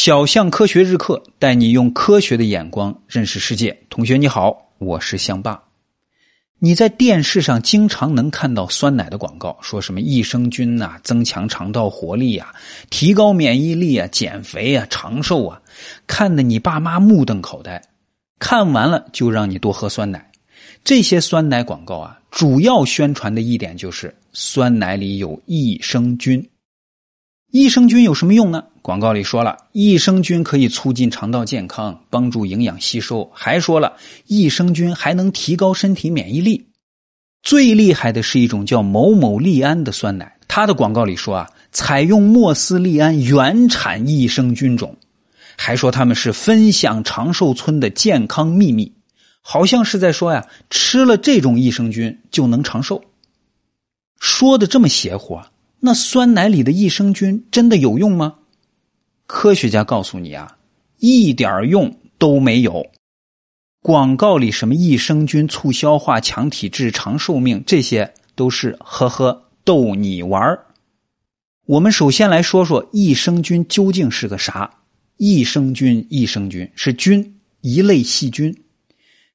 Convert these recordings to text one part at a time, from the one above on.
小象科学日课带你用科学的眼光认识世界。同学你好，我是象爸。你在电视上经常能看到酸奶的广告，说什么益生菌呐，增强肠道活力啊，提高免疫力啊，减肥啊，长寿啊，看得你爸妈目瞪口呆。看完了就让你多喝酸奶。这些酸奶广告啊，主要宣传的一点就是酸奶里有益生菌。益生菌有什么用呢？广告里说了，益生菌可以促进肠道健康，帮助营养吸收，还说了，益生菌还能提高身体免疫力。最厉害的是一种叫某某利安的酸奶，它的广告里说啊，采用莫斯利安原产益生菌种，还说他们是分享长寿村的健康秘密，好像是在说呀，吃了这种益生菌就能长寿。说的这么邪乎啊！那酸奶里的益生菌真的有用吗？科学家告诉你啊，一点用都没有。广告里什么益生菌促消化、强体质、长寿命，这些都是呵呵逗你玩我们首先来说说益生菌究竟是个啥？益生菌，益生菌是菌，一类细菌。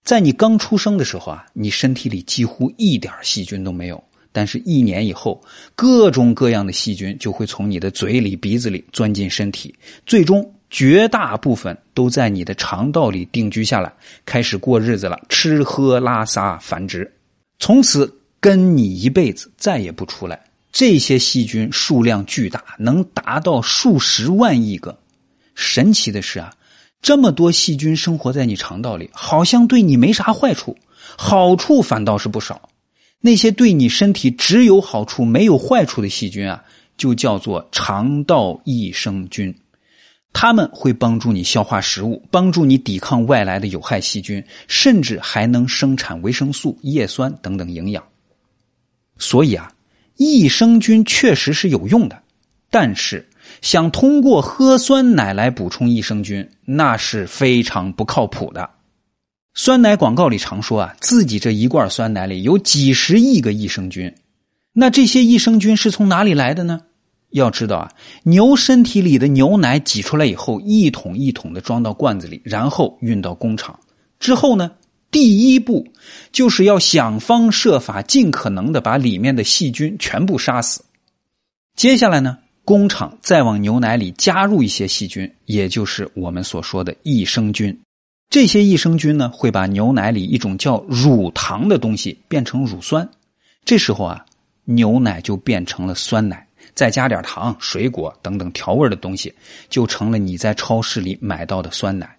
在你刚出生的时候啊，你身体里几乎一点细菌都没有。但是，一年以后，各种各样的细菌就会从你的嘴里、鼻子里钻进身体，最终绝大部分都在你的肠道里定居下来，开始过日子了，吃喝拉撒繁殖，从此跟你一辈子，再也不出来。这些细菌数量巨大，能达到数十万亿个。神奇的是啊，这么多细菌生活在你肠道里，好像对你没啥坏处，好处反倒是不少。那些对你身体只有好处没有坏处的细菌啊，就叫做肠道益生菌，它们会帮助你消化食物，帮助你抵抗外来的有害细菌，甚至还能生产维生素、叶酸等等营养。所以啊，益生菌确实是有用的，但是想通过喝酸奶来补充益生菌，那是非常不靠谱的。酸奶广告里常说啊，自己这一罐酸奶里有几十亿个益生菌。那这些益生菌是从哪里来的呢？要知道啊，牛身体里的牛奶挤出来以后，一桶一桶的装到罐子里，然后运到工厂。之后呢，第一步就是要想方设法、尽可能的把里面的细菌全部杀死。接下来呢，工厂再往牛奶里加入一些细菌，也就是我们所说的益生菌。这些益生菌呢，会把牛奶里一种叫乳糖的东西变成乳酸，这时候啊，牛奶就变成了酸奶，再加点糖、水果等等调味的东西，就成了你在超市里买到的酸奶。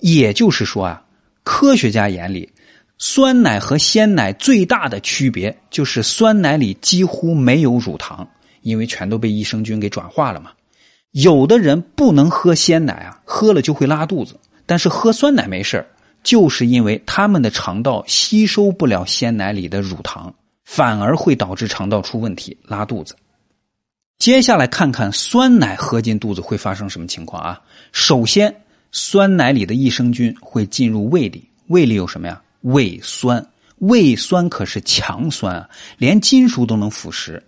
也就是说啊，科学家眼里，酸奶和鲜奶最大的区别就是酸奶里几乎没有乳糖，因为全都被益生菌给转化了嘛。有的人不能喝鲜奶啊，喝了就会拉肚子。但是喝酸奶没事就是因为他们的肠道吸收不了鲜奶里的乳糖，反而会导致肠道出问题，拉肚子。接下来看看酸奶喝进肚子会发生什么情况啊？首先，酸奶里的益生菌会进入胃里，胃里有什么呀？胃酸，胃酸可是强酸啊，连金属都能腐蚀。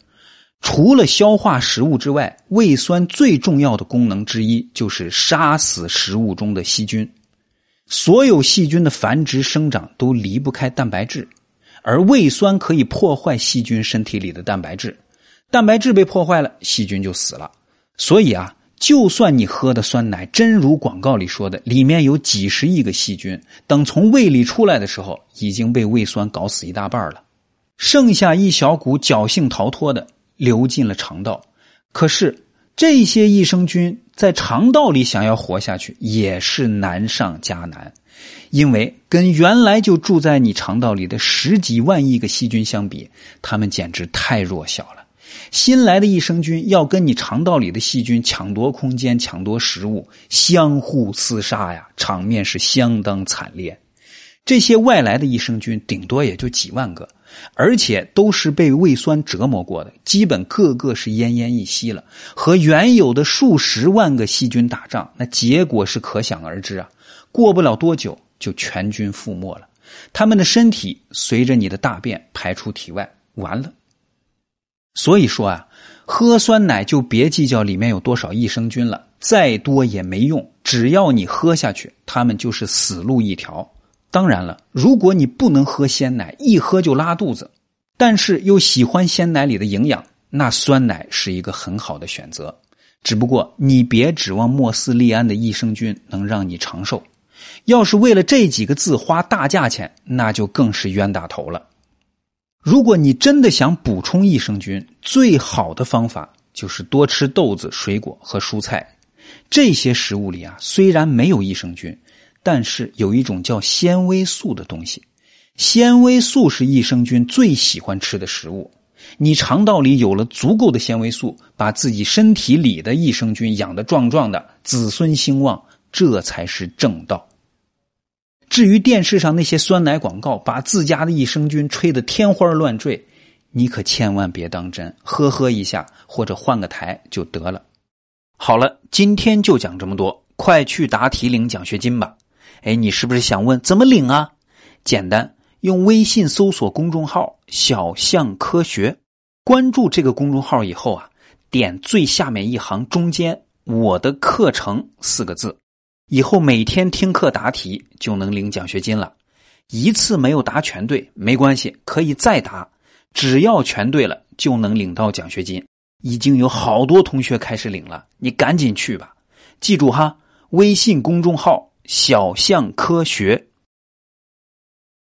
除了消化食物之外，胃酸最重要的功能之一就是杀死食物中的细菌。所有细菌的繁殖生长都离不开蛋白质，而胃酸可以破坏细菌身体里的蛋白质。蛋白质被破坏了，细菌就死了。所以啊，就算你喝的酸奶真如广告里说的，里面有几十亿个细菌，等从胃里出来的时候，已经被胃酸搞死一大半了，剩下一小股侥幸逃脱的。流进了肠道，可是这些益生菌在肠道里想要活下去也是难上加难，因为跟原来就住在你肠道里的十几万亿个细菌相比，它们简直太弱小了。新来的益生菌要跟你肠道里的细菌抢夺空间、抢夺食物，相互厮杀呀，场面是相当惨烈。这些外来的益生菌顶多也就几万个。而且都是被胃酸折磨过的，基本个个是奄奄一息了。和原有的数十万个细菌打仗，那结果是可想而知啊！过不了多久就全军覆没了，他们的身体随着你的大便排出体外，完了。所以说啊，喝酸奶就别计较里面有多少益生菌了，再多也没用，只要你喝下去，他们就是死路一条。当然了，如果你不能喝鲜奶，一喝就拉肚子，但是又喜欢鲜奶里的营养，那酸奶是一个很好的选择。只不过你别指望莫斯利安的益生菌能让你长寿，要是为了这几个字花大价钱，那就更是冤大头了。如果你真的想补充益生菌，最好的方法就是多吃豆子、水果和蔬菜。这些食物里啊，虽然没有益生菌，但是有一种叫纤维素的东西。纤维素是益生菌最喜欢吃的食物。你肠道里有了足够的纤维素，把自己身体里的益生菌养得壮壮的，子孙兴旺，这才是正道。至于电视上那些酸奶广告，把自家的益生菌吹得天花乱坠，你可千万别当真，呵呵一下或者换个台就得了。好了，今天就讲这么多，快去答题领奖学金吧。哎，你是不是想问怎么领啊？简单。用微信搜索公众号“小象科学”，关注这个公众号以后啊，点最下面一行中间“我的课程”四个字，以后每天听课答题就能领奖学金了。一次没有答全对没关系，可以再答，只要全对了就能领到奖学金。已经有好多同学开始领了，你赶紧去吧。记住哈，微信公众号“小象科学”。